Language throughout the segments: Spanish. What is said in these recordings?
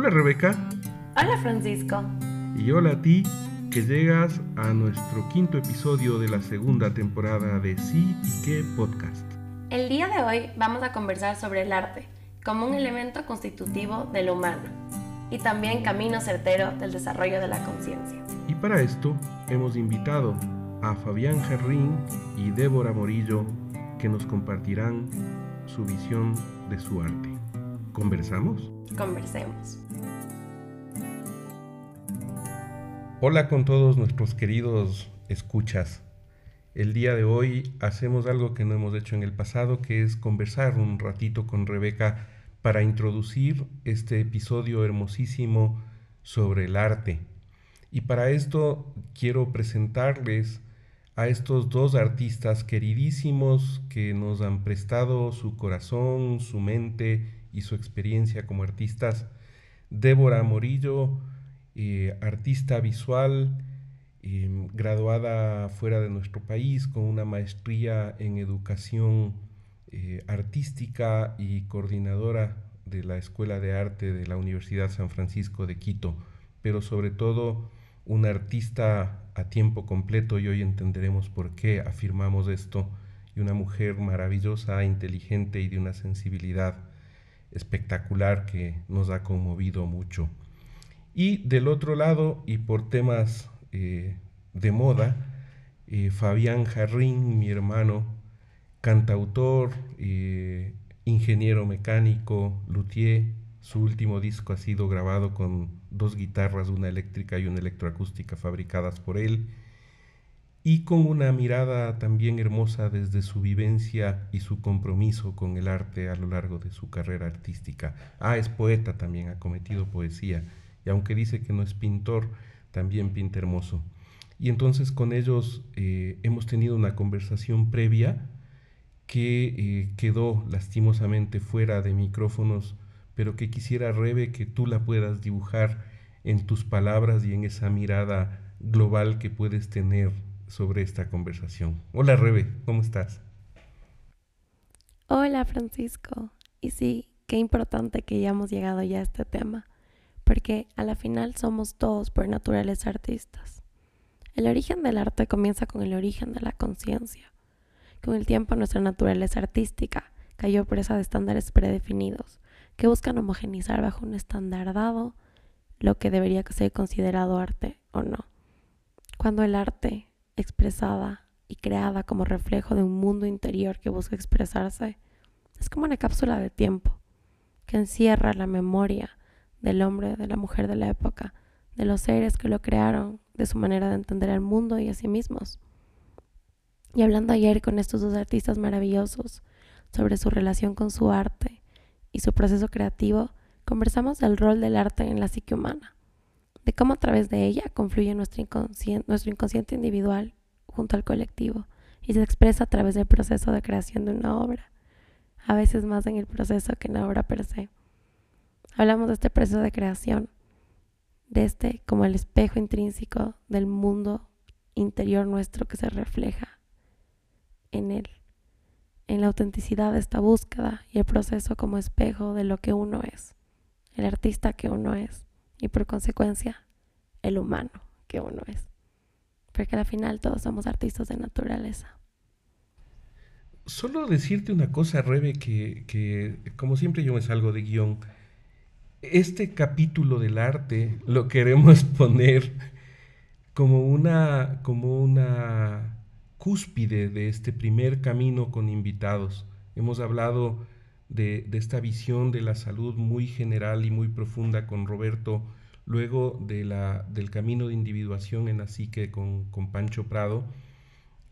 Hola Rebeca. Hola Francisco. Y hola a ti que llegas a nuestro quinto episodio de la segunda temporada de Sí y qué podcast. El día de hoy vamos a conversar sobre el arte como un elemento constitutivo de lo humano y también camino certero del desarrollo de la conciencia. Y para esto hemos invitado a Fabián Gerrín y Débora Morillo que nos compartirán su visión de su arte. ¿Conversamos? Conversemos. Hola con todos nuestros queridos escuchas. El día de hoy hacemos algo que no hemos hecho en el pasado, que es conversar un ratito con Rebeca para introducir este episodio hermosísimo sobre el arte. Y para esto quiero presentarles a estos dos artistas queridísimos que nos han prestado su corazón, su mente y su experiencia como artistas. Débora Morillo, eh, artista visual, em, graduada fuera de nuestro país con una maestría en educación eh, artística y coordinadora de la Escuela de Arte de la Universidad San Francisco de Quito, pero sobre todo una artista a tiempo completo y hoy entenderemos por qué afirmamos esto, y una mujer maravillosa, inteligente y de una sensibilidad espectacular que nos ha conmovido mucho. Y del otro lado, y por temas eh, de moda, eh, Fabián Jarrín, mi hermano, cantautor, eh, ingeniero mecánico, luthier, su último disco ha sido grabado con dos guitarras, una eléctrica y una electroacústica fabricadas por él, y con una mirada también hermosa desde su vivencia y su compromiso con el arte a lo largo de su carrera artística. Ah, es poeta también, ha cometido poesía, y aunque dice que no es pintor, también pinta hermoso. Y entonces con ellos eh, hemos tenido una conversación previa que eh, quedó lastimosamente fuera de micrófonos pero que quisiera, Rebe, que tú la puedas dibujar en tus palabras y en esa mirada global que puedes tener sobre esta conversación. Hola, Rebe, ¿cómo estás? Hola, Francisco. Y sí, qué importante que hayamos llegado ya a este tema, porque a la final somos todos por naturaleza artistas. El origen del arte comienza con el origen de la conciencia. Con el tiempo nuestra naturaleza artística cayó presa de estándares predefinidos, que buscan homogenizar bajo un estándar dado lo que debería ser considerado arte o no. Cuando el arte, expresada y creada como reflejo de un mundo interior que busca expresarse, es como una cápsula de tiempo que encierra la memoria del hombre, de la mujer de la época, de los seres que lo crearon, de su manera de entender el mundo y a sí mismos. Y hablando ayer con estos dos artistas maravillosos sobre su relación con su arte, y su proceso creativo, conversamos del rol del arte en la psique humana, de cómo a través de ella confluye nuestro inconsciente, nuestro inconsciente individual junto al colectivo y se expresa a través del proceso de creación de una obra, a veces más en el proceso que en la obra per se. Hablamos de este proceso de creación, de este como el espejo intrínseco del mundo interior nuestro que se refleja en él en la autenticidad de esta búsqueda y el proceso como espejo de lo que uno es, el artista que uno es y por consecuencia el humano que uno es. Porque al final todos somos artistas de naturaleza. Solo decirte una cosa, Rebe, que, que como siempre yo me salgo de guion. Este capítulo del arte lo queremos poner como una, como una cúspide de este primer camino con invitados. Hemos hablado de, esta visión de la salud muy general y muy profunda con Roberto, luego de la, del camino de individuación en la psique con, con Pancho Prado,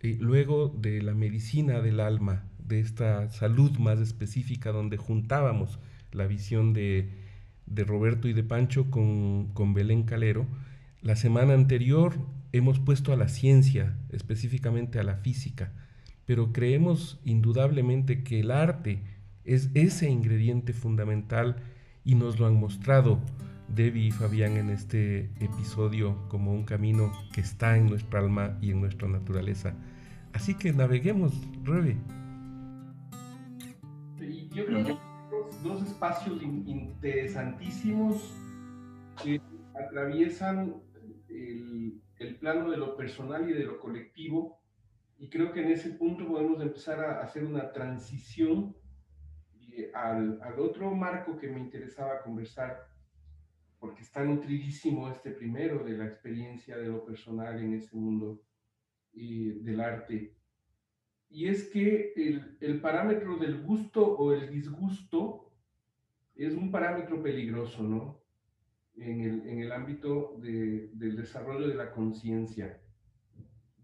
y luego de la medicina del alma, de esta salud más específica donde juntábamos la visión de, de Roberto y de Pancho con, con Belén Calero. La semana anterior hemos puesto a la ciencia, específicamente a la física, pero creemos indudablemente que el arte es ese ingrediente fundamental y nos lo han mostrado Debbie y Fabián en este episodio como un camino que está en nuestra alma y en nuestra naturaleza. Así que naveguemos, Rebe. Yo creo que dos, dos espacios interesantísimos que atraviesan el, el, plano de lo personal y de lo colectivo, y creo que en ese punto podemos empezar a hacer una transición eh, al, al otro marco que me interesaba conversar, porque está nutridísimo este primero de la experiencia de lo personal en ese mundo del arte. Y es que el, el, parámetro del gusto o el disgusto es un parámetro peligroso, ¿no? En el, en el ámbito de, del desarrollo de la conciencia.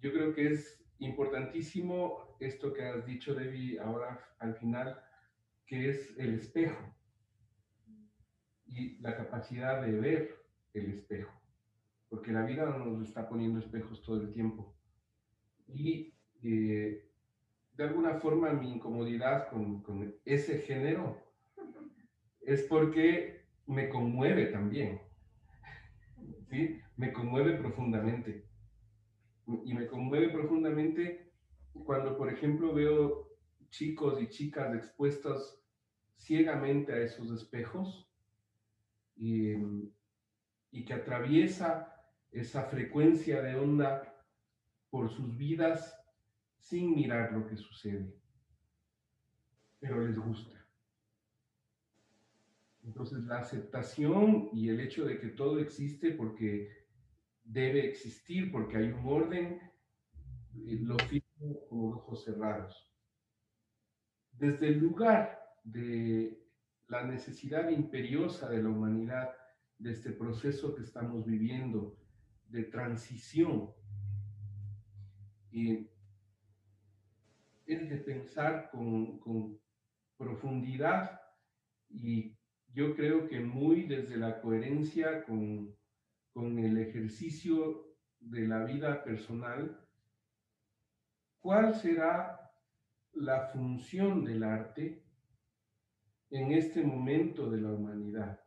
Yo creo que es importantísimo esto que has dicho, Debbie, ahora al final, que es el espejo y la capacidad de ver el espejo, porque la vida nos está poniendo espejos todo el tiempo. Y eh, de alguna forma mi incomodidad con, con ese género es porque me conmueve también, ¿sí? Me conmueve profundamente. Y me conmueve profundamente cuando, por ejemplo, veo chicos y chicas expuestos ciegamente a esos espejos y, y que atraviesa esa frecuencia de onda por sus vidas sin mirar lo que sucede, pero les gusta. Entonces la aceptación y el hecho de que todo existe porque debe existir, porque hay un orden, eh, lo firmo con ojos cerrados. Desde el lugar de la necesidad imperiosa de la humanidad, de este proceso que estamos viviendo, de transición, y es de pensar con, con profundidad y yo creo que muy desde la coherencia con, con el ejercicio de la vida personal, ¿cuál será la función del arte en este momento de la humanidad?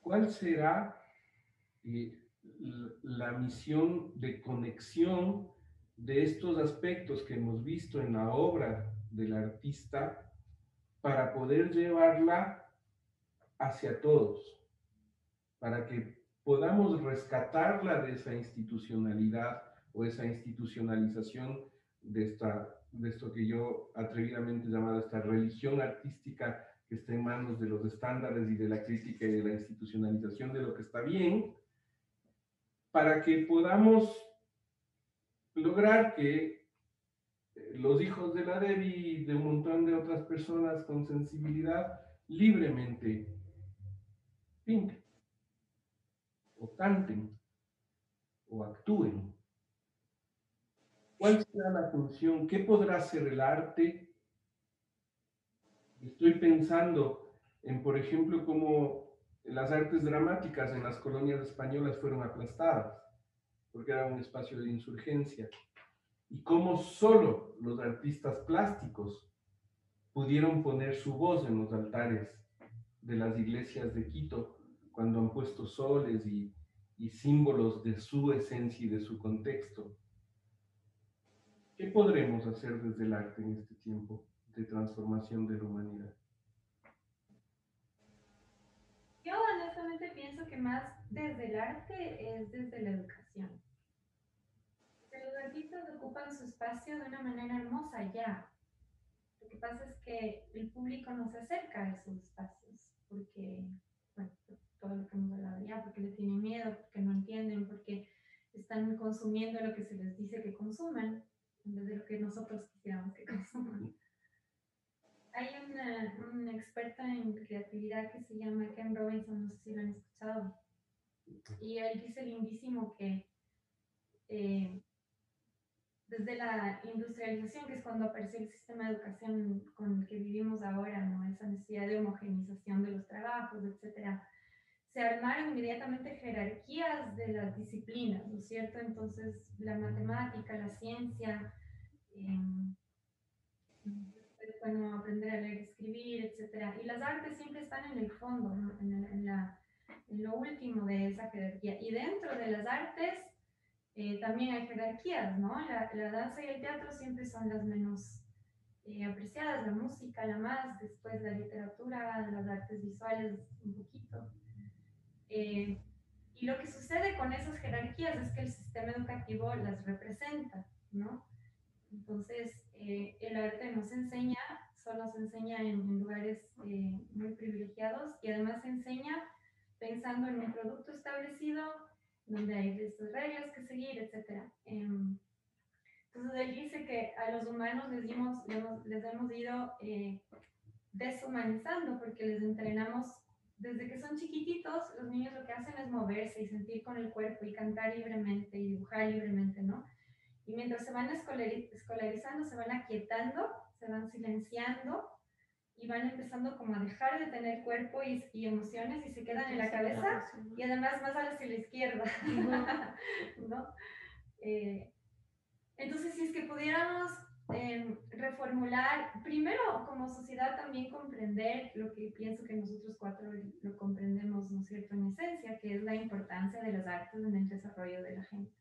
¿Cuál será eh, la misión de conexión de estos aspectos que hemos visto en la obra del artista para poder llevarla hacia todos, para que podamos rescatarla de esa institucionalidad o esa institucionalización de, esta, de esto que yo atrevidamente he llamado esta religión artística que está en manos de los estándares y de la crítica y de la institucionalización de lo que está bien, para que podamos lograr que los hijos de la Debbie y de un montón de otras personas con sensibilidad libremente pinten, o canten, o actúen. ¿Cuál será la función? ¿Qué podrá ser el arte? Estoy pensando en, por ejemplo, cómo las artes dramáticas en las colonias españolas fueron aplastadas, porque era un espacio de insurgencia y cómo solo los artistas plásticos pudieron poner su voz en los altares de las iglesias de Quito cuando han puesto soles y, y símbolos de su esencia y de su contexto. ¿Qué podremos hacer desde el arte en este tiempo de transformación de la humanidad? Yo honestamente pienso que más desde el arte es desde la educación los artistas ocupan su espacio de una manera hermosa ya. Lo que pasa es que el público no se acerca a esos espacios porque, bueno, todo lo que hemos hablado ya, porque le tienen miedo, porque no entienden, porque están consumiendo lo que se les dice que consuman en vez de lo que nosotros quisiéramos que consuman. Hay una, una experta en creatividad que se llama Ken Robinson, no sé si lo han escuchado, y él dice lindísimo que eh, desde la industrialización, que es cuando apareció el sistema de educación con el que vivimos ahora, ¿no? esa necesidad de homogenización de los trabajos, etcétera, se armaron inmediatamente jerarquías de las disciplinas, ¿no es cierto? Entonces, la matemática, la ciencia, eh, bueno, aprender a leer, escribir, etcétera. Y las artes siempre están en el fondo, en, en, la, en lo último de esa jerarquía. Y dentro de las artes eh, también hay jerarquías, ¿no? La, la, danza y el teatro siempre son las menos eh, apreciadas, la música la más, después la literatura, las artes visuales un poquito. Eh, y lo que sucede con esas jerarquías es que el sistema educativo las representa, ¿no? Entonces, eh, el arte nos enseña, solo se enseña en, lugares eh, muy privilegiados y además se enseña pensando en un producto establecido donde hay estas reglas que seguir, etc. Em, entonces, él dice que a los humanos les, dimos, les hemos ido eh, deshumanizando porque les entrenamos desde que son chiquititos, los niños lo que hacen es moverse y sentir con el cuerpo y cantar libremente y dibujar libremente, ¿no? Y mientras se van escolarizando, se van aquietando, se van silenciando y van empezando como a dejar de tener cuerpo y, emociones y se quedan en la cabeza y además más hacia la izquierda, ¿no? Eh, entonces, si es que pudiéramos Em, reformular, primero como sociedad también comprender lo que pienso que nosotros cuatro lo comprendemos, ¿no es cierto?, en esencia, que es la importancia de las artes en el desarrollo de la gente.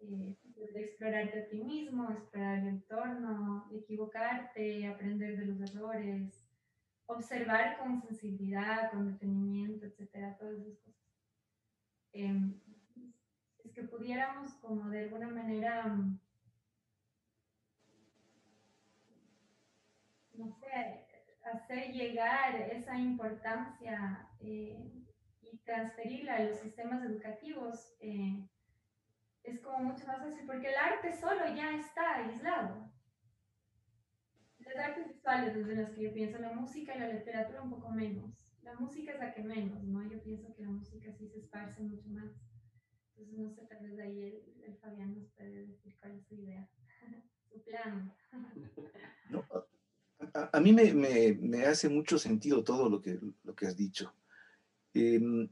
Eh, de explorarte a ti mismo, explorar el entorno, equivocarte, aprender de los errores, observar con sensibilidad, con detenimiento, etcétera, todas esas cosas. Em, es que pudiéramos como de alguna manera no sé, hacer llegar esa importancia eh, y transferirla a los sistemas educativos eh, es como mucho más fácil, porque el arte solo ya está aislado. Las artes visuales desde las que yo pienso, la música y la literatura un poco menos. La música es la que menos, ¿no? Yo pienso que la música sí se esparce mucho más. Entonces, no sé, tal vez ahí el, el Fabián nos puede decir cuál es su idea, su plan. No, a, mí me, hace mucho sentido todo lo que, lo que has dicho. Em,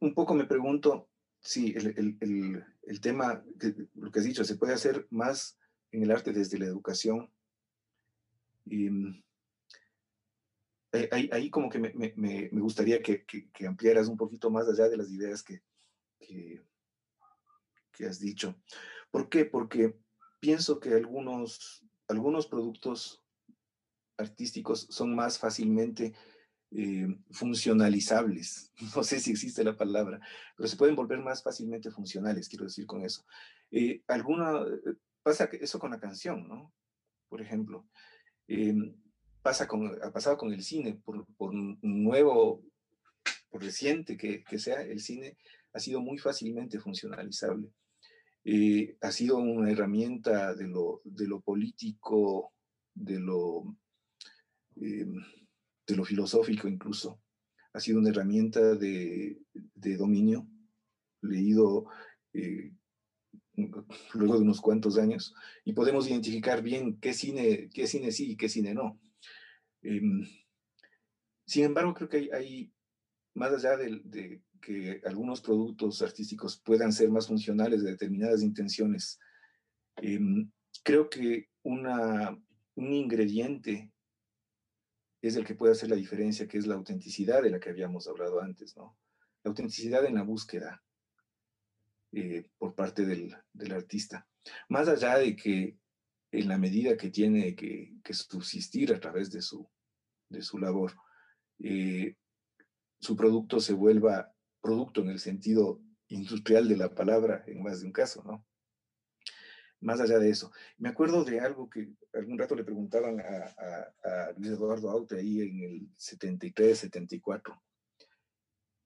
un poco me pregunto si el, tema, lo que has dicho, se puede hacer más en el arte desde la educación. Em, ahí, como que me, gustaría que, ampliaras un poquito más allá de las ideas que, que, que has dicho. ¿Por qué? Porque pienso que algunos, algunos productos artísticos son más fácilmente eh, funcionalizables. No sé si existe la palabra, pero se pueden volver más fácilmente funcionales, quiero decir con eso. Eh, alguna, eh, pasa eso con la canción, ¿no? Por ejemplo, pasa con, ha pasado con el cine, por, por nuevo, por reciente que, que, sea, el cine ha sido muy fácilmente funcionalizable. ha sido una herramienta de lo, de lo político, de lo eh, de lo filosófico incluso. Ha sido una herramienta de, dominio, leído eh, luego de unos cuantos años, y podemos identificar bien qué cine, qué cine sí y qué cine no. Em, sin embargo, creo que hay, más allá de, que algunos productos artísticos puedan ser más funcionales de determinadas intenciones, em, creo que una, un ingrediente es el que puede hacer la diferencia, que es la autenticidad de la que habíamos hablado antes, ¿no? La autenticidad en la búsqueda eh, por parte del, artista. Más allá de que en la medida que tiene que, subsistir a través de su, de su labor, eh, su producto se vuelva producto en el sentido industrial de la palabra en más de un caso, ¿no? Más allá de eso. Me acuerdo de algo que algún rato le preguntaban a, Luis Eduardo Aute ahí en el 73, 74,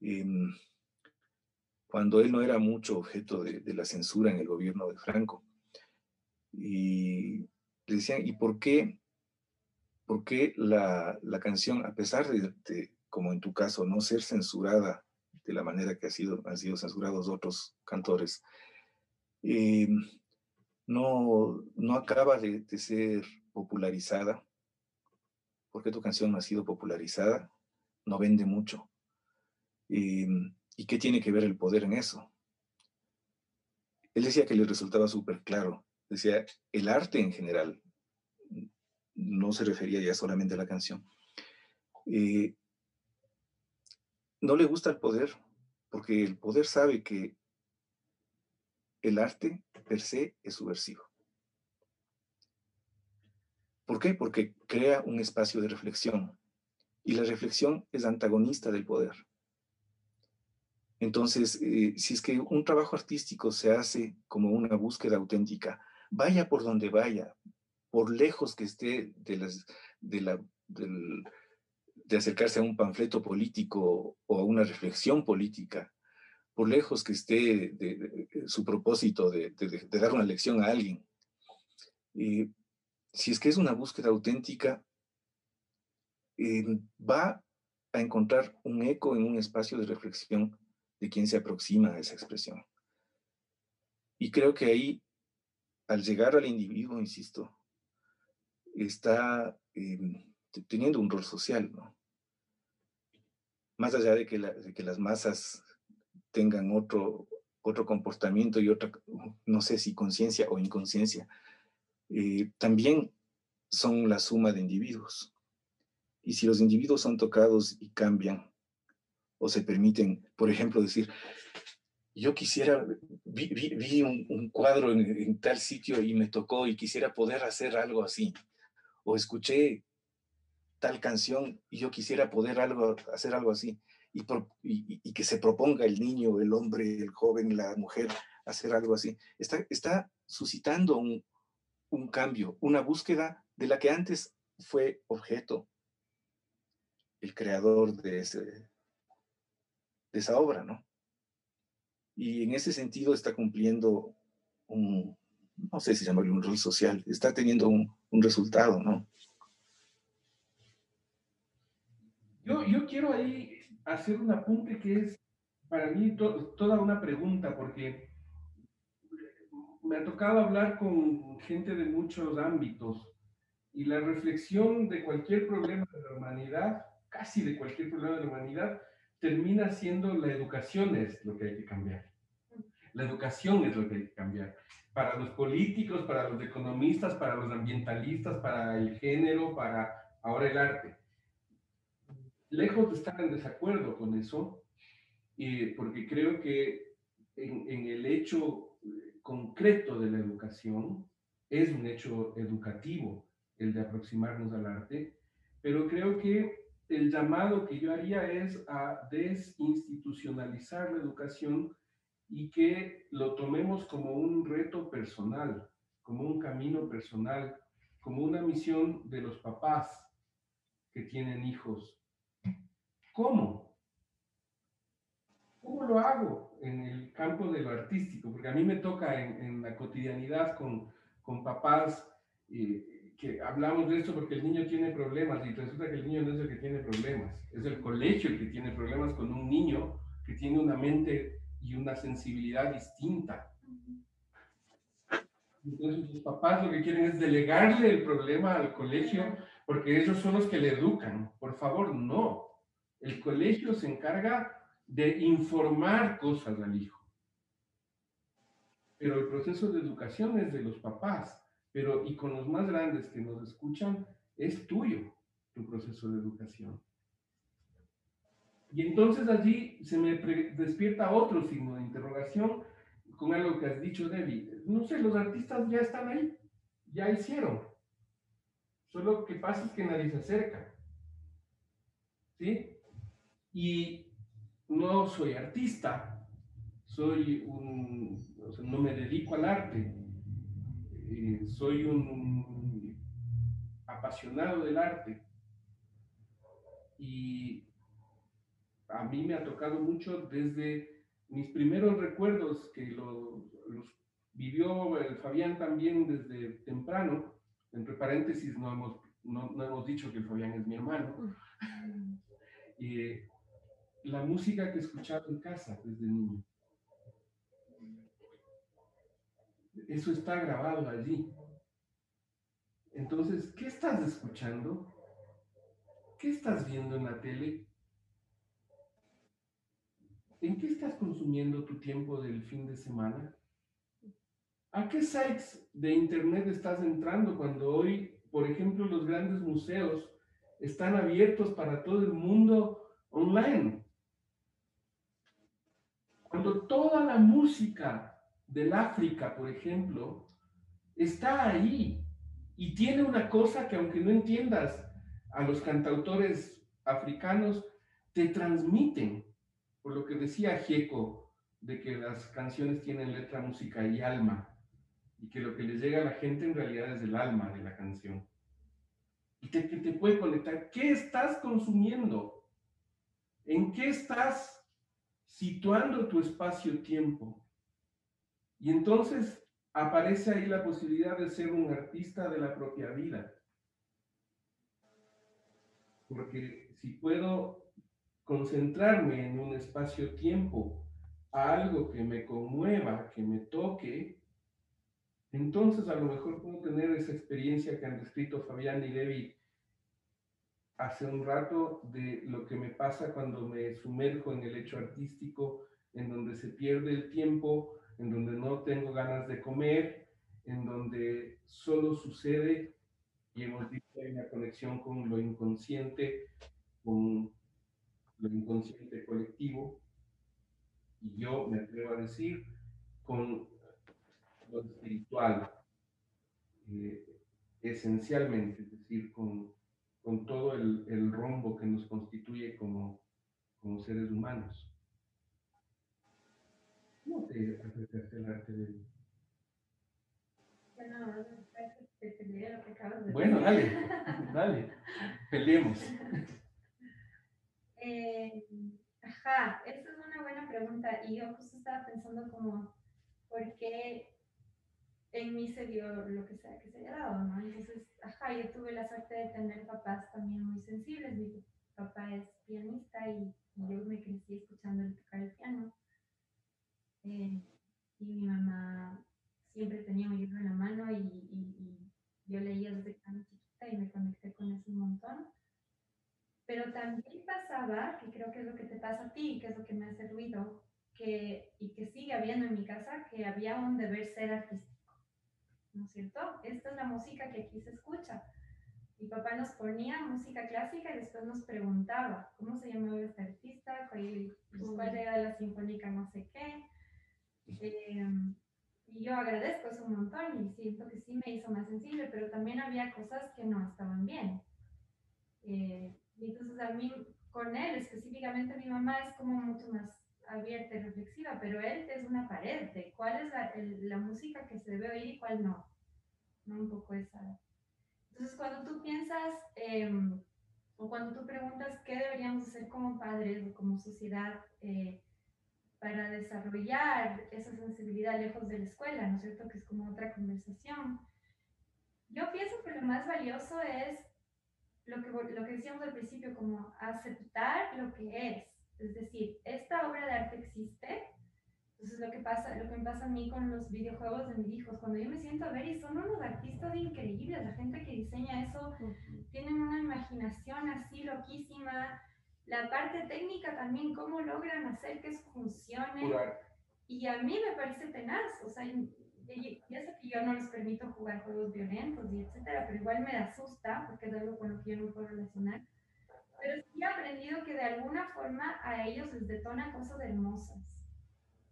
em, cuando él no era mucho objeto de, la censura en el gobierno de Franco. Y le decían, ¿y por qué, por qué la, canción, a pesar de, como en tu caso, no ser censurada de la manera que ha sido, han sido censurados otros cantores, eh, no, no acaba de, ser popularizada, porque tu canción no ha sido popularizada, no vende mucho. Em, ¿Y qué tiene que ver el poder en eso? Él decía que le resultaba súper claro. Decía, el arte en general, no se refería ya solamente a la canción, eh, no le gusta el poder, porque el poder sabe que el arte per se es subversivo. ¿Por qué? Porque crea un espacio de reflexión y la reflexión es antagonista del poder. Entonces, eh, si es que un trabajo artístico se hace como una búsqueda auténtica, vaya por donde vaya, por lejos que esté de, las, de, la, de acercarse a un panfleto político o a una reflexión política, por lejos que esté de, su propósito de, dar una lección a alguien. Eh, si es que es una búsqueda auténtica, eh, va a encontrar un eco en un espacio de reflexión de quien se aproxima a esa expresión. Y creo que ahí, al llegar al individuo, insisto, está em, teniendo un rol social, ¿no? Más allá de que las masas tengan otro, otro comportamiento y otra, no sé si conciencia o inconsciencia, eh, también son la suma de individuos. Y si los individuos son tocados y cambian, o se permiten, por ejemplo, decir, yo quisiera, vi, un, cuadro en, tal sitio y me tocó y quisiera poder hacer algo así, o escuché tal canción y yo quisiera poder algo, hacer algo así, y, que se proponga el niño, el hombre, el joven, la mujer, hacer algo así, está, está suscitando un, un cambio, una búsqueda de la que antes fue objeto el creador de, ese, de esa obra, ¿no? Y en ese sentido está cumpliendo un, no sé si llamarlo un rol social, está teniendo un, un resultado, ¿no? Yo, yo, quiero ahí hacer un apunte que es para mí toda una pregunta, porque me ha tocado hablar con gente de muchos ámbitos y la reflexión de cualquier problema de la humanidad, casi de cualquier problema de la humanidad, termina siendo la educación es lo que hay que cambiar. La educación es lo que hay que cambiar. Para los políticos, para los economistas, para los ambientalistas, para el género, para ahora el arte. Lejos de estar en desacuerdo con eso, eh, porque creo que en, en el hecho concreto de la educación, es un hecho educativo el de aproximarnos al arte, pero creo que el llamado que yo haría es a desinstitucionalizar la educación y que lo tomemos como un reto personal, como un camino personal, como una misión de los papás que tienen hijos. ¿Cómo? ¿Cómo lo hago en el campo de lo artístico? Porque a mí me toca en, la cotidianidad con, con papás eh, que hablamos de esto porque el niño tiene problemas y resulta que el niño no es el que tiene problemas, es el colegio el que tiene problemas con un niño que tiene una mente y una sensibilidad distinta. Entonces los papás lo que quieren es delegarle el problema al colegio porque ellos son los que le educan. Por favor, no. El colegio se encarga de informar cosas al hijo. Pero el proceso de educación es de los papás, pero y con los más grandes que nos escuchan, es tuyo tu proceso de educación. Y entonces allí se me despierta otro signo de interrogación con algo que has dicho, Debbie. No sé, los artistas ya están ahí, ya hicieron. Solo que pasa es que nadie se acerca. ¿Sí? Y no soy artista, soy un, no me dedico al arte, eh, soy un apasionado del arte. Y a mí me ha tocado mucho desde mis primeros recuerdos, que los vivió el Fabián también desde temprano, entre paréntesis no hemos, no, hemos dicho que el Fabián es mi hermano. y la música que escuchaba en casa desde niño. Eso está grabado allí. Entonces, ¿qué estás escuchando? ¿Qué estás viendo en la tele? ¿En qué estás consumiendo tu tiempo del fin de semana? ¿A qué sites de internet estás entrando cuando hoy, por ejemplo, los grandes museos están abiertos para todo el mundo online? Cuando toda la música del África, por ejemplo, está ahí y tiene una cosa que aunque no entiendas a los cantautores africanos, te transmiten, por lo que decía Gieco, de que las canciones tienen letra, música y alma, y que lo que les llega a la gente en realidad es el alma de la canción. Y que, que te puede conectar. ¿Qué estás consumiendo? ¿En qué estás situando tu espacio-tiempo? Y entonces aparece ahí la posibilidad de ser un artista de la propia vida. Porque si puedo concentrarme en un espacio-tiempo a algo que me conmueva, que me toque, entonces a lo mejor puedo tener esa experiencia que han descrito Fabián y Debbie hace un rato de lo que me pasa cuando me sumerjo en el hecho artístico, en donde se pierde el tiempo, en donde no tengo ganas de comer, en donde solo sucede y hemos visto hay una conexión con lo inconsciente, con lo inconsciente colectivo, y yo me atrevo a decir con lo espiritual, eh, esencialmente, es decir, con, con todo el, el, rombo que nos constituye como, como seres humanos. ¿Cómo te acercaste al arte de bueno, dale, dale, peleemos. Eh, ajá, esa es una buena pregunta y yo justo estaba pensando como, ¿por qué en mí se dio lo que sea que se haya dado, ¿no? Entonces, ajá, yo tuve la suerte de tener papás también muy sensibles. Mi papá es pianista y, yo me crecí escuchando el tocar el piano. Eh, y mi mamá siempre tenía un libro en la mano y, y, yo leía desde tan chiquita y me conecté con eso un montón. Pero también pasaba, que creo que es lo que te pasa a ti, que es lo que me hace ruido, que, y que sigue habiendo en mi casa, que había un deber ser artístico. ¿No es cierto? Esta es la música que aquí se escucha. Mi papá nos ponía música clásica y después nos preguntaba cómo se llamaba este artista, cuál, cuál era la sinfónica no sé qué. Eh, y yo agradezco eso un montón y siento que sí me hizo más sensible, pero también había cosas que no estaban bien. Eh, y entonces a mí, con él específicamente, mi mamá es como mucho más abierta y reflexiva, pero él es una pared de cuál es la, la música que se debe oír y cuál no. ¿No? Un poco esa. Entonces, cuando tú piensas, eh, o cuando tú preguntas qué deberíamos hacer como padres o como sociedad, eh, para desarrollar esa sensibilidad lejos de la escuela, ¿no es cierto? Que es como otra conversación. Yo pienso que lo más valioso es lo que, lo que decíamos al principio, como aceptar lo que es. Es decir, esta obra de arte existe. Entonces lo que pasa, lo que me pasa a mí con los videojuegos de mis hijos, cuando yo me siento a ver y son unos artistas increíbles, la gente que diseña eso, tienen una imaginación así loquísima, la parte técnica también, cómo logran hacer que eso funcione. Y a mí me parece tenaz, o sea, ya sé que yo no les permito jugar juegos violentos y etcétera, pero igual me asusta porque es algo con lo que yo no puedo relacionar. Pero sí he aprendido que de alguna forma a ellos les detona cosas hermosas.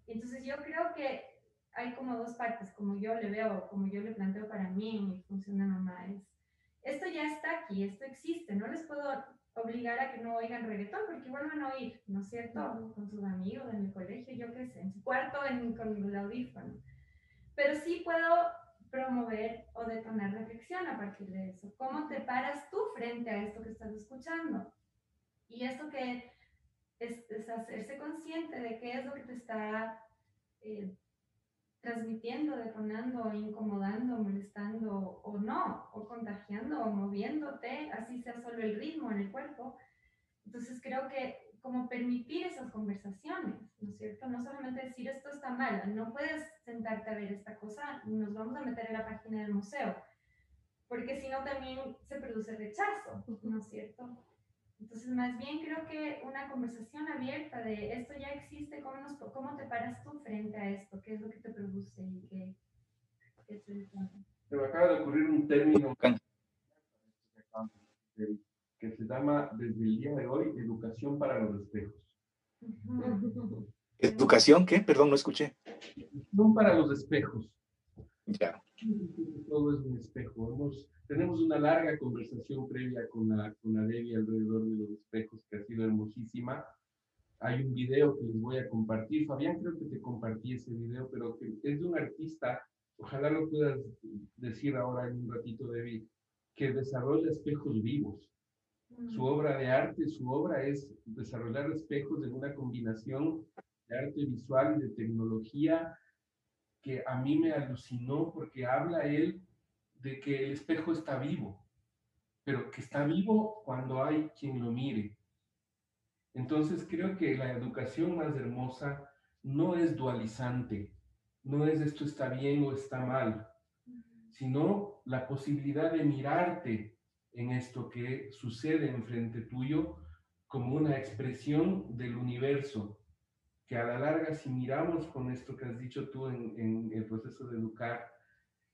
Entonces yo creo que hay como dos partes, como yo le veo, como yo le planteo para mí en mi función de mamá, es, esto ya está aquí, esto existe, no les puedo obligar a que no oigan reggaetón, porque igual van a oír, ¿no es cierto? Con sus amigos en el colegio, yo qué sé, en su cuarto en, con el audífono. Pero sí puedo promover o detonar reflexión a partir de eso. ¿Cómo te paras tú frente a esto que estás escuchando? Y esto que es, es hacerse consciente de qué es lo que te está eh, transmitiendo, detonando, incomodando, molestando o no, o contagiando o moviéndote, así sea solo el ritmo en el cuerpo. Entonces creo que como permitir esas conversaciones, ¿no es cierto? No solamente decir esto está mal, no puedes sentarte a ver esta cosa, nos vamos a meter en la página del museo, porque si no también se produce rechazo, ¿no es cierto? Entonces, más bien creo que una conversación abierta de esto ya existe, ¿cómo, nos, cómo te paras tú frente a esto? ¿Qué es lo que te produce y qué, es el Se me acaba de ocurrir un término que se llama desde el día de hoy educación para los espejos. ¿Educación qué? Perdón, no escuché. Educación para los espejos. Ya. Todo es un espejo. Hemos tenemos una larga conversación previa con la, con la Debbie alrededor de los espejos que ha sido hermosísima. hay un video que les voy a compartir. Fabián, creo que te compartí ese video, pero que es de un artista, ojalá lo puedas decir ahora en un ratito, David, que desarrolla espejos vivos. Su obra de arte, su obra es desarrollar espejos en una combinación de arte visual y de tecnología que a mí me alucinó porque habla él de que el espejo está vivo, pero que está vivo cuando hay quien lo mire. Entonces creo que la educación más hermosa no es dualizante, no es esto está bien o está mal, sino la posibilidad de mirarte en esto que sucede enfrente tuyo como una expresión del universo, que a la larga si miramos con esto que has dicho tú en, el proceso de educar,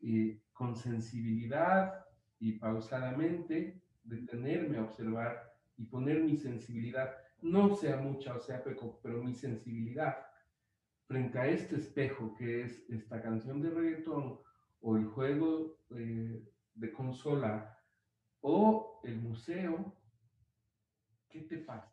eh, con sensibilidad y pausadamente, detenerme a observar y poner mi sensibilidad, no sea mucha o sea poco, pero mi sensibilidad frente a este espejo que es esta canción de reggaetón o el juego eh, de consola o el museo, ¿qué te pasa?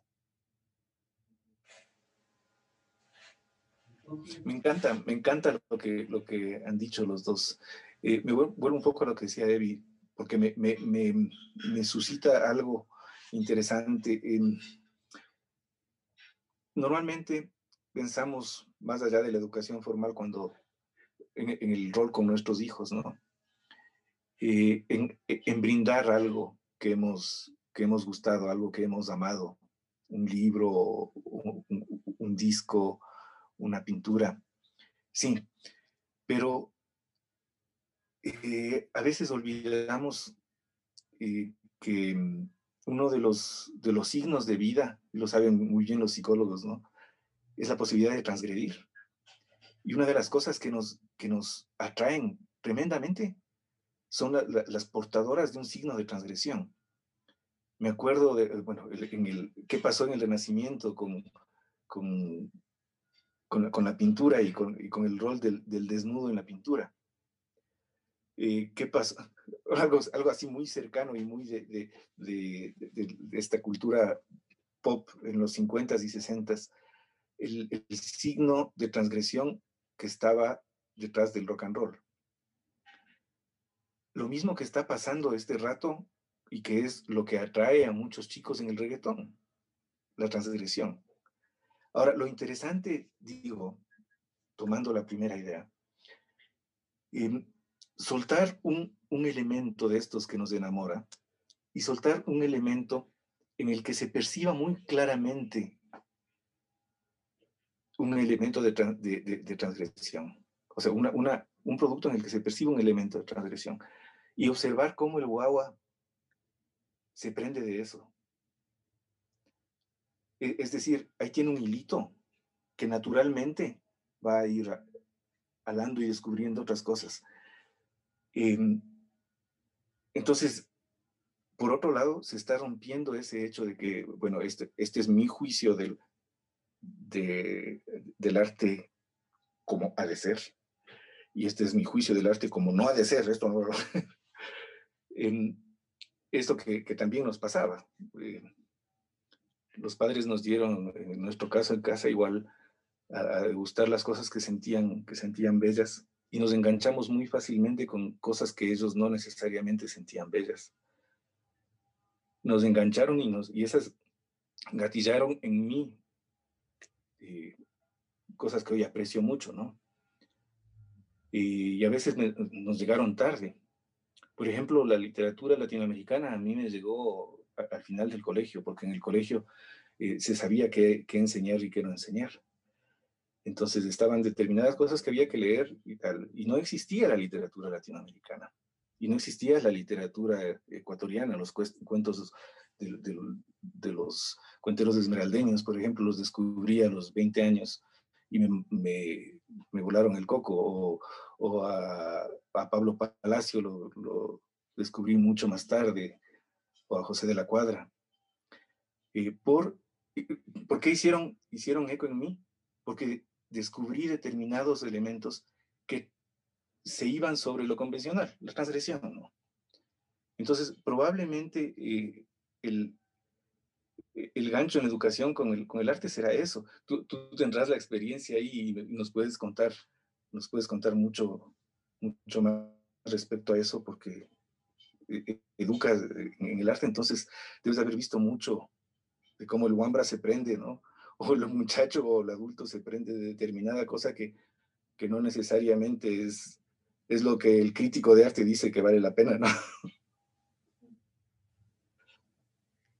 Me encanta, me encanta lo que, han dicho los dos. Eh, me vuelvo un poco a lo que decía Evi, porque me, suscita algo interesante. normalmente pensamos más allá de la educación formal cuando en, en el rol con nuestros hijos, ¿no? Eh, en, brindar algo que hemos, que hemos gustado, algo que hemos amado, un libro, un, disco, una pintura. Sí, pero eh, a veces olvidamos eh, que mm, uno de los, de los signos de vida, lo saben muy bien los psicólogos, ¿no? Es la posibilidad de transgredir. Y una de las cosas que nos, que nos atraen tremendamente son las portadoras de un signo de transgresión. Me acuerdo de, bueno, en el, qué pasó en el Renacimiento con, con, con, la, pintura y con, el rol del, desnudo en la pintura. Eh, ¿Qué pasó? Algo, así muy cercano y muy de, esta cultura pop en los 50s y 60s, el, el signo de transgresión que estaba detrás del rock and roll lo mismo que está pasando este rato y que es lo que atrae a muchos chicos en el reggaetón, la transgresión. Ahora, lo interesante, digo, tomando la primera idea, em, soltar un, un elemento de estos que nos enamora y soltar un elemento en el que se perciba muy claramente un elemento de, de, transgresión. O sea, una, una, un producto en el que se perciba un elemento de transgresión y observar cómo el guagua se prende de eso. E, es decir, ahí tiene un hilito que naturalmente va a ir alando y descubriendo otras cosas. Em, entonces, por otro lado, se está rompiendo ese hecho de que, bueno, este, este es mi juicio del, del arte como ha de ser, y este es mi juicio del arte como no ha de ser, esto no, esto que, que, también nos pasaba. Eh, los padres nos dieron, en nuestro caso en casa, igual a, gustar las cosas que sentían, que sentían bellas y nos enganchamos muy fácilmente con cosas que ellos no necesariamente sentían bellas. Nos engancharon y, nos, y esas gatillaron en mí eh, cosas que hoy aprecio mucho, ¿no? Y, a veces nos llegaron tarde. Por ejemplo, la literatura latinoamericana a mí me llegó al final del colegio, porque en el colegio eh, se sabía qué, enseñar y qué no enseñar. Entonces estaban determinadas cosas que había que leer y tal, y no existía la literatura latinoamericana, y no existía la literatura ecuatoriana, los cuentos de, los cuenteros esmeraldeños, por ejemplo, los descubrí a los 20 años y me, me, volaron el coco, o, o a, a, Pablo Palacio lo, descubrí mucho más tarde, o a José de la Cuadra. Eh, por, ¿Por qué hicieron, hicieron eco en mí? Porque descubrí determinados elementos que se iban sobre lo convencional, la transgresión, ¿no? Entonces, probablemente eh, el, el gancho en educación con el, con el arte será eso. Tú, tú tendrás la experiencia ahí y nos puedes contar, nos puedes contar mucho, mucho más respecto a eso porque e, e, educas en el arte, entonces debes haber visto mucho de cómo el Wambra se prende, ¿no? O el muchacho o el adulto se prende de determinada cosa que, que no necesariamente es, es lo que el crítico de arte dice que vale la pena, ¿no?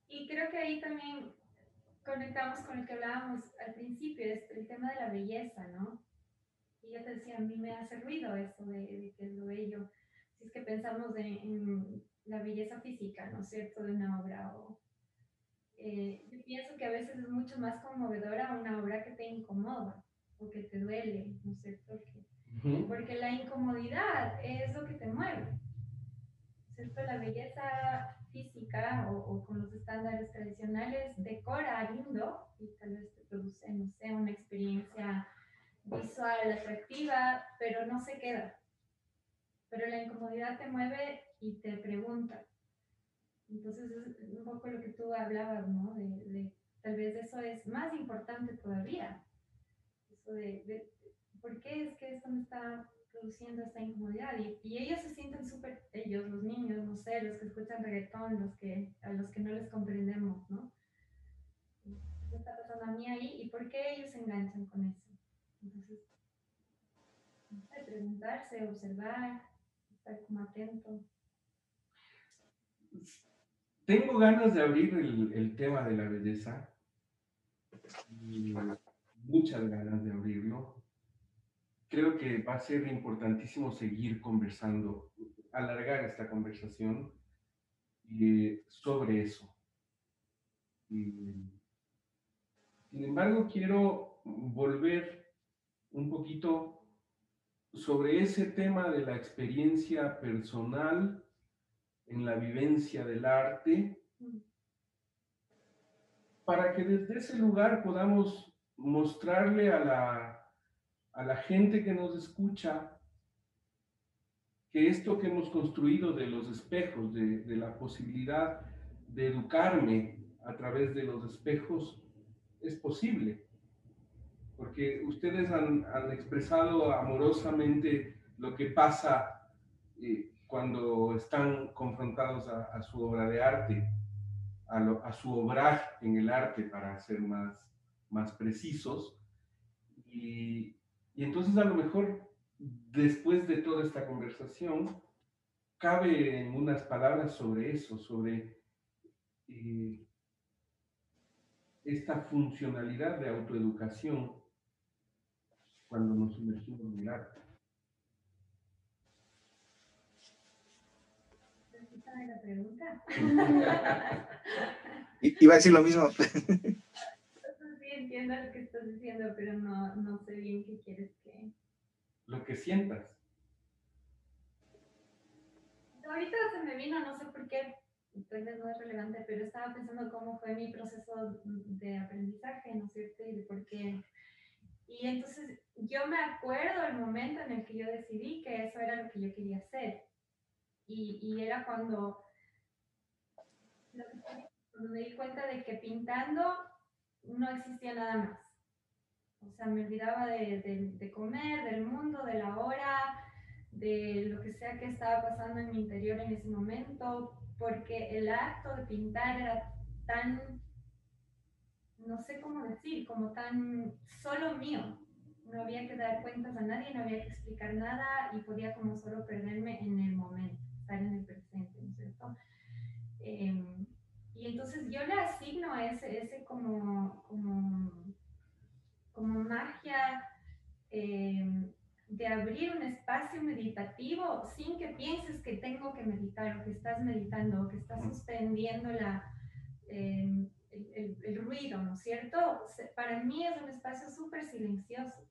Y creo que ahí también conectamos con el que hablábamos al principio, es el tema de la belleza, ¿no? Y yo te decía, a mí me hace ruido eso de, de que es lo bello. Si es que pensamos en la belleza física, ¿no es cierto?, de una obra o eh, yo pienso que a veces es mucho más conmovedora una obra que te incomoda o que te duele, ¿no sé por qué? Porque la incomodidad es lo que te mueve. ¿Cierto? La belleza física o, o, con los estándares tradicionales decora lindo y tal vez te produce, no sé, una experiencia visual atractiva, pero no se queda. Pero la incomodidad te mueve y te pregunta, entonces es un poco lo que tú hablabas, ¿no? De, tal vez eso es más importante todavía. Eso de, ¿por qué es que esto me está produciendo esta incomodidad? Y, y ellos se sienten súper, ellos, los niños, no sé, los que escuchan reggaetón, los que, a los que no les comprendemos, ¿no? ¿Qué está pasando a mí ahí? ¿Y por qué ellos se enganchan con eso? Entonces, no sé, preguntarse, observar, estar como atento. Tengo ganas de abrir el, tema de la belleza. muchas ganas de abrirlo. Creo que va a ser importantísimo seguir conversando, alargar esta conversación eh, sobre eso. sin embargo, quiero volver un poquito sobre ese tema de la experiencia personal en la vivencia del arte, para que desde ese lugar podamos mostrarle a la, a la gente que nos escucha que esto que hemos construido de los espejos, de, de la posibilidad de educarme a través de los espejos, es posible. Porque ustedes han, expresado amorosamente lo que pasa eh, cuando están confrontados a, su obra de arte, a, su obrar en el arte, para ser más, más precisos. Y, entonces a lo mejor después de toda esta conversación, cabe en unas palabras sobre eso, sobre eh, esta funcionalidad de autoeducación cuando nos sumergimos en el arte. la pregunta. Iba a decir lo mismo. Sí, entiendo lo que estás diciendo, pero no, no sé bien qué quieres que... Lo que sientas. Ahorita se me vino, no sé por qué, tal vez no es relevante, pero estaba pensando cómo fue mi proceso de aprendizaje, ¿no es cierto? Y de por qué. Y entonces yo me acuerdo el momento en el que yo decidí que eso era lo que yo quería hacer. Y, y era cuando, cuando me di cuenta de que pintando no existía nada más. O sea, me olvidaba de, de, de, comer, del mundo, de la hora, de lo que sea que estaba pasando en mi interior en ese momento, porque el acto de pintar era tan, no sé cómo decir, como tan solo mío. No había que dar cuentas a nadie, no había que explicar nada y podía como solo perderme en el momento en el presente, ¿no es cierto? Em, y entonces yo le asigno ese, ese como, como, como magia em, de abrir un espacio meditativo sin que pienses que tengo que meditar o que estás meditando o que estás suspendiendo la, em, el, el, ruido, ¿no es cierto? Para mí es un espacio súper silencioso.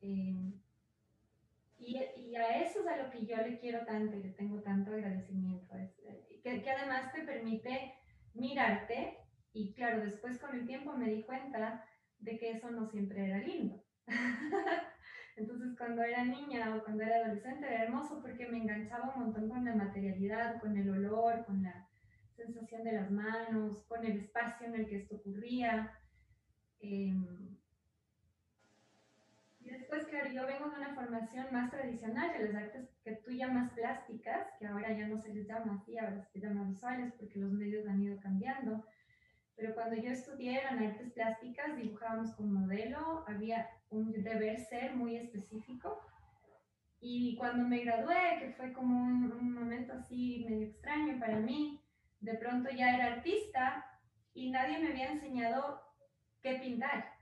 Y, y, a eso es a lo que yo le quiero tanto y le tengo tanto agradecimiento. Es, eh, que, que, además te permite mirarte y claro, después con el tiempo me di cuenta de que eso no siempre era lindo. Entonces cuando era niña o cuando era adolescente era hermoso porque me enganchaba un montón con la materialidad, con el olor, con la sensación de las manos, con el espacio en el que esto ocurría. Em, y después, claro, yo vengo de una formación más tradicional de las artes que tú llamas plásticas, que ahora ya no se les llama así, ahora se llaman visuales porque los medios han ido cambiando. Pero cuando yo estudié en artes plásticas, dibujábamos con modelo, había un deber ser muy específico. Y cuando me gradué, que fue como un, un momento así medio extraño para mí, de pronto ya era artista y nadie me había enseñado qué pintar.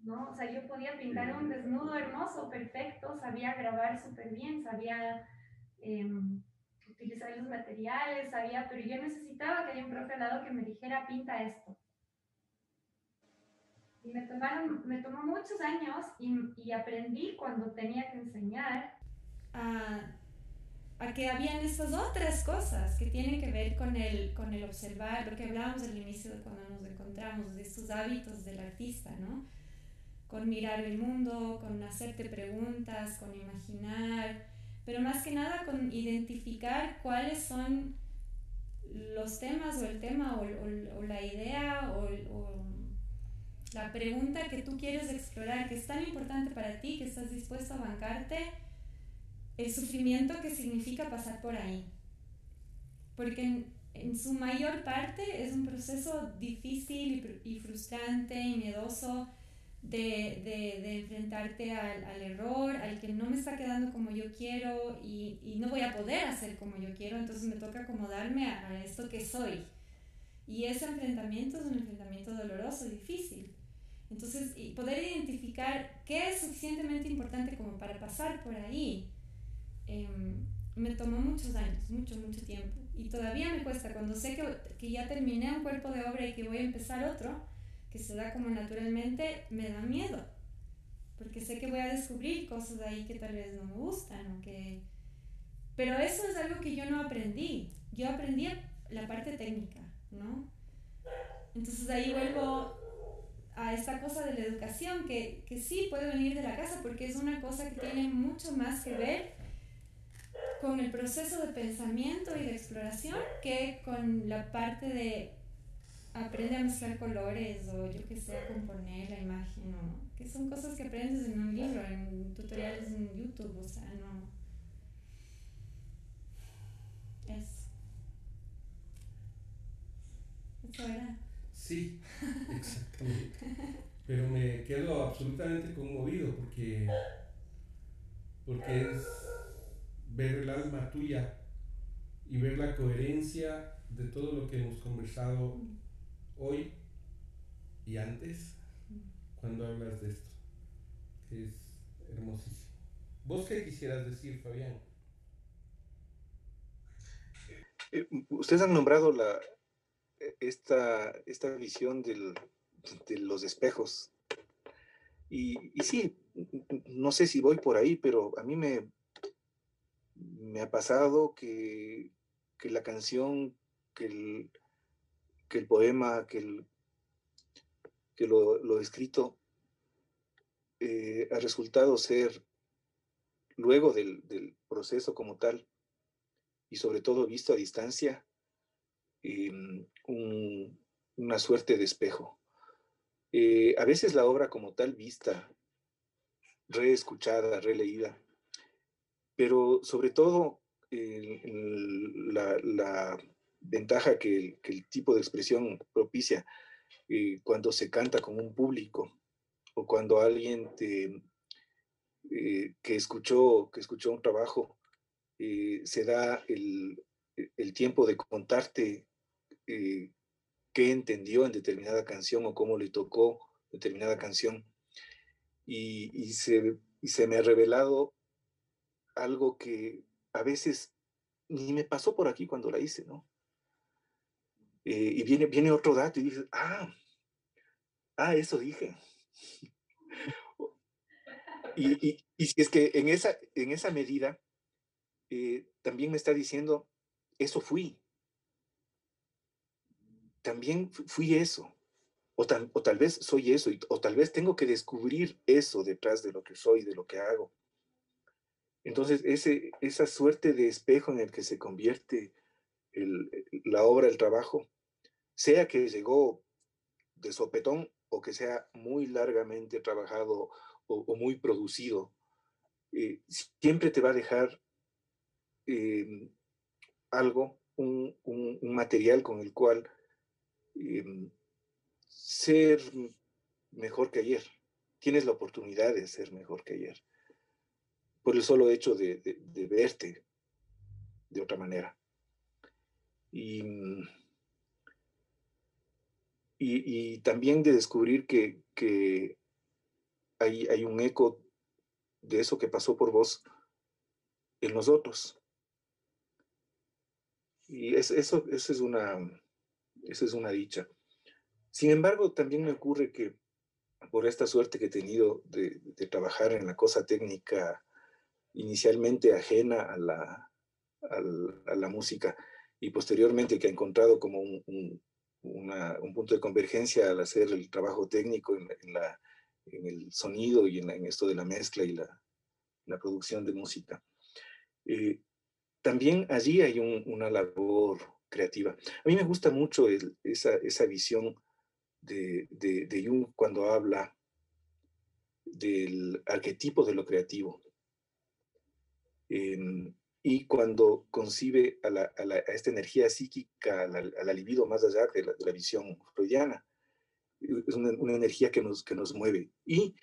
¿no? O sea, yo podía pintar un desnudo hermoso, perfecto, sabía grabar súper bien, sabía em, utilizar los materiales, sabía, pero yo necesitaba que haya un profe al lado que me dijera, pinta esto. Y me, tomaron, me tomó muchos años y, y aprendí cuando tenía que enseñar a, a, que habían estas otras cosas que tienen que ver con el, con el observar, lo que hablábamos al inicio de cuando nos encontramos, de estos hábitos del artista, ¿no? Con mirar el mundo, con hacerte preguntas, con imaginar, pero más que nada con identificar cuáles son los temas o el tema o, o, o la idea o, o, la pregunta que tú quieres explorar, que es tan importante para ti, que estás dispuesto a bancarte, el sufrimiento que significa pasar por ahí. Porque en, su mayor parte es un proceso difícil y, frustrante y miedoso de, enfrentarte al, error, al que no me está quedando como yo quiero y, no voy a poder hacer como yo quiero, entonces me toca acomodarme a, esto que soy. Y ese enfrentamiento es un enfrentamiento doloroso, difícil. Entonces, y poder identificar qué es suficientemente importante como para pasar por ahí, me tomó muchos años, mucho, mucho tiempo. Y todavía me cuesta, cuando sé que, que ya terminé un cuerpo de obra y que voy a empezar otro, que se da como naturalmente, me da miedo. Porque sé que voy a descubrir cosas ahí que tal vez no me gustan o que... Pero eso es algo que yo no aprendí. Yo aprendí la parte técnica, ¿no? Entonces ahí vuelvo a esta cosa de la educación que, que sí puede venir de la casa porque es una cosa que tiene mucho más que ver con el proceso de pensamiento y de exploración que con la parte de aprende a mezclar colores o yo que sé, componer la imagen, o, que son cosas que aprendes en un libro, en tutoriales en YouTube, o sea, no. Es. Eso era. Sí, exactamente. Pero me quedo absolutamente conmovido porque, porque es ver el alma tuya y ver la coherencia de todo lo que hemos conversado hoy y antes cuando hablas de esto, es hermosísimo. ¿Vos qué quisieras decir, Fabián? Eh, ustedes han nombrado la, esta, esta visión de los espejos. Y, y, sí, no sé si voy por ahí, pero a mí me, me ha pasado que, que la canción, que el, que el poema, que, el, que lo, lo escrito eh, ha resultado ser, luego del, del, proceso como tal, y sobre todo visto a distancia, un, una suerte de espejo. Eh, a veces la obra como tal vista, reescuchada, releída, pero sobre todo la, ventaja que el, tipo de expresión propicia eh, cuando se canta con un público o cuando alguien eh, que, escuchó, que escuchó un trabajo eh, se da el, el, tiempo de contarte qué entendió en determinada canción o cómo le tocó determinada canción. Y se me ha revelado algo que a veces ni me pasó por aquí cuando la hice, ¿no? Eh, y viene, viene otro dato y dices, ah, ah, eso dije. y, y, y, si es que en esa, en esa medida eh, también me está diciendo, eso fui. También fui eso. O o tal vez soy eso, o tal vez tengo que descubrir eso detrás de lo que soy, de lo que hago. Entonces, ese, esa suerte de espejo en el que se convierte la obra, el trabajo, sea que llegó de sopetón o que sea muy largamente trabajado o, muy producido, eh, siempre te va a dejar em, algo, un, material con el cual em, ser mejor que ayer. Tienes la oportunidad de ser mejor que ayer. Por el solo hecho de, verte de otra manera. Y, y, también de descubrir que, que hay, hay, un eco de eso que pasó por vos en nosotros. Y eso, eso es una, eso es una dicha. Sin embargo, también me ocurre que por esta suerte que he tenido de, trabajar en la cosa técnica inicialmente ajena a la, a la, música y posteriormente que ha encontrado como un, punto de convergencia al hacer el trabajo técnico en, la, en el sonido y en, esto de la mezcla y la, producción de música. Eh, también allí hay una labor creativa. A mí me gusta mucho esa, esa visión de, de, Jung cuando habla del arquetipo de lo creativo. Em, y cuando concibe a, la, a, esta energía psíquica, a la, libido más allá de la, visión freudiana. Es una, energía que nos, que nos mueve. Y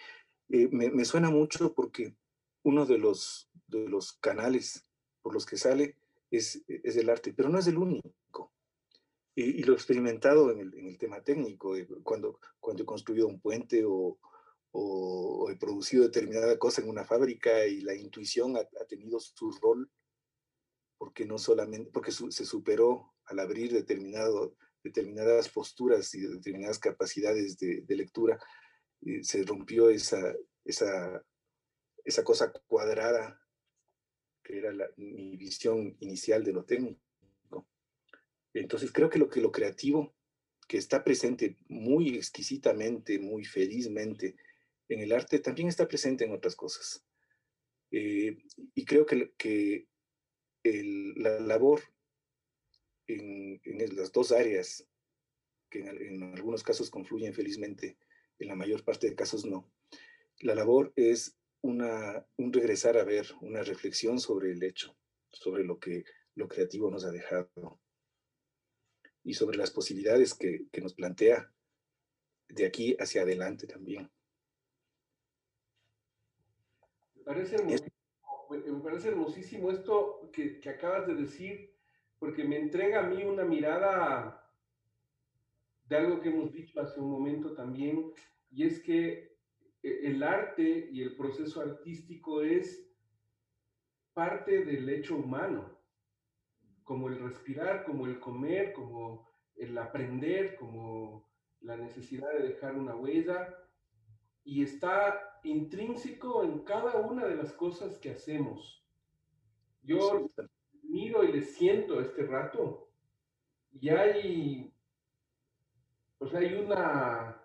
eh, me, suena mucho porque uno de los, de los canales por los que sale es, es el arte, pero no es el único. Y, lo he experimentado en el, tema técnico, eh, cuando, cuando he construido un puente o, o, he producido determinada cosa en una fábrica y la intuición ha, tenido su rol, porque no solamente, porque se superó al abrir determinado, determinadas posturas y determinadas capacidades de, lectura, eh, se rompió esa, esa, esa cosa cuadrada que era mi visión inicial de lo técnico. Entonces creo que lo, que lo creativo, que está presente muy exquisitamente, muy felizmente en el arte, también está presente en otras cosas. Eh, y creo que, que la labor en, las dos áreas, que en, algunos casos confluyen felizmente, en la mayor parte de casos no, la labor es un regresar a ver, una reflexión sobre el hecho, sobre lo que lo creativo nos ha dejado y sobre las posibilidades que, nos plantea de aquí hacia adelante también. Me parece hermosísimo, esto que, acabas de decir, porque me entrega a mí una mirada de algo que hemos dicho hace un momento también, y es que e, el arte y el proceso artístico es parte del hecho humano como el respirar, como el comer, como el aprender, como la necesidad de dejar una huella, y está intrínseco en cada una de las cosas que hacemos. Yo miro y le siento este rato, y hay, pues hay una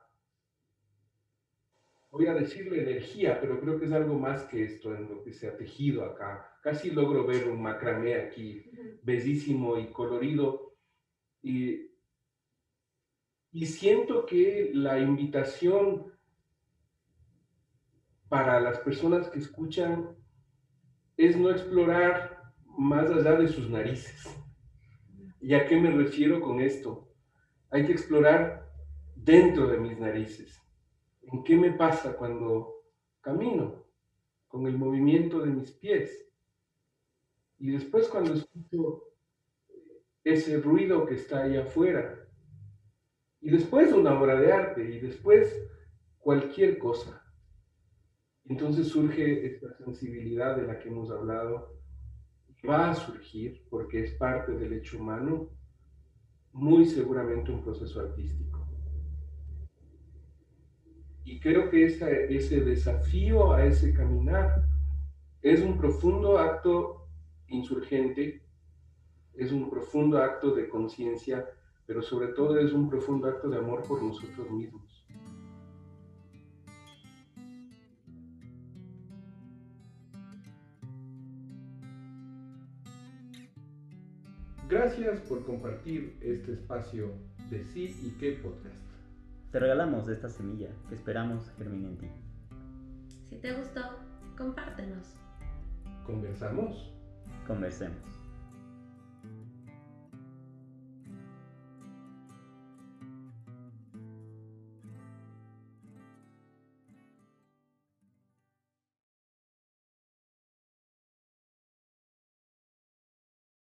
voy a decirle energía, pero creo que es algo más que esto en lo que se ha tejido acá. Casi logro ver un macramé aquí, bellísimo y colorido. Y, y siento que la invitación para las personas que escuchan es no explorar más allá de sus narices. ¿Y a qué me refiero con esto? Hay que explorar dentro de mis narices en qué me pasa cuando camino, con el movimiento de mis pies. Y después cuando escucho ese ruido que está ahí afuera. Y después una obra de arte y después cualquier cosa. Entonces surge esta sensibilidad de la que hemos hablado. Va a surgir porque es parte del hecho humano, muy seguramente un proceso artístico. Y creo que ese desafío a ese caminar es un profundo acto insurgente, es un profundo acto de conciencia, pero sobre todo es un profundo acto de amor por nosotros mismos. Gracias por compartir este espacio de Sí y qué podcast. Te regalamos esta semilla que esperamos germine en ti. Si te gustó, compártenos. Conversamos. Conversemos.